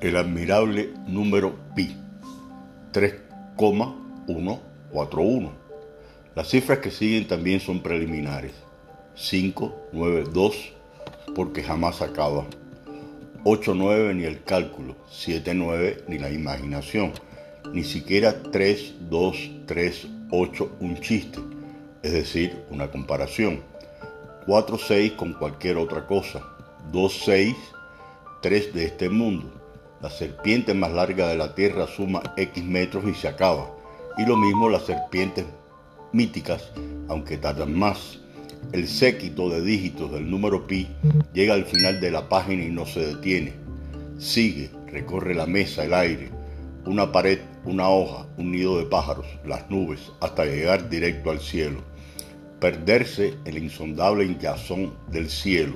El admirable número pi, 3,141. Las cifras que siguen también son preliminares. 5, 9, 2, porque jamás acaba. 8, 9 ni el cálculo, 7, 9 ni la imaginación, ni siquiera 3, 2, 3, 8 un chiste, es decir, una comparación. 4, 6 con cualquier otra cosa. 2, 6, 3 de este mundo. La serpiente más larga de la Tierra suma X metros y se acaba. Y lo mismo las serpientes míticas, aunque tardan más. El séquito de dígitos del número pi llega al final de la página y no se detiene. Sigue, recorre la mesa, el aire, una pared, una hoja, un nido de pájaros, las nubes, hasta llegar directo al cielo. Perderse en la insondable hinchazón del cielo.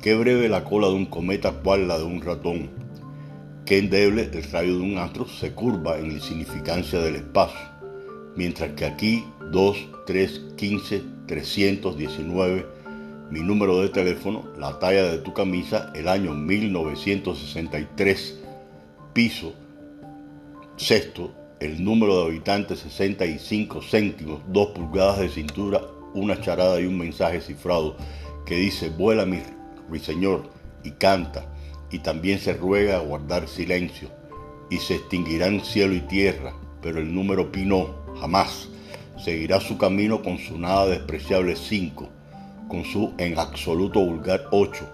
Qué breve la cola de un cometa cual la de un ratón. Qué endeble el rayo de un astro se curva en la insignificancia del espacio. Mientras que aquí 2, 3, 15, 319, mi número de teléfono, la talla de tu camisa, el año 1963, piso, sexto, el número de habitantes 65 céntimos, 2 pulgadas de cintura, una charada y un mensaje cifrado que dice, vuela mi ruiseñor y canta, y también se ruega a guardar silencio, y se extinguirán cielo y tierra, pero el número pi no, jamás seguirá su camino con su nada despreciable 5, con su en absoluto vulgar 8,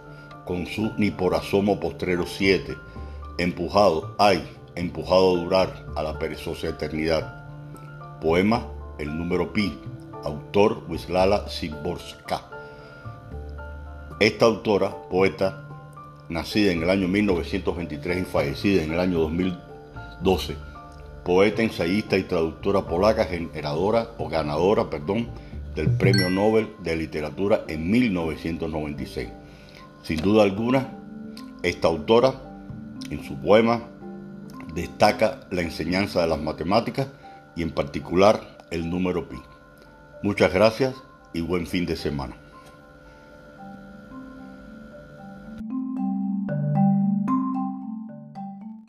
con su ni por asomo postrero 7, empujado, ay, empujado a durar a la perezosa eternidad. Poema El número pi, autor Wislala Szymborska. Esta autora, poeta, nacida en el año 1923 y fallecida en el año 2012, poeta, ensayista y traductora polaca, generadora o ganadora, perdón, del Premio Nobel de Literatura en 1996. Sin duda alguna, esta autora, en su poema, destaca la enseñanza de las matemáticas y en particular el número pi. Muchas gracias y buen fin de semana.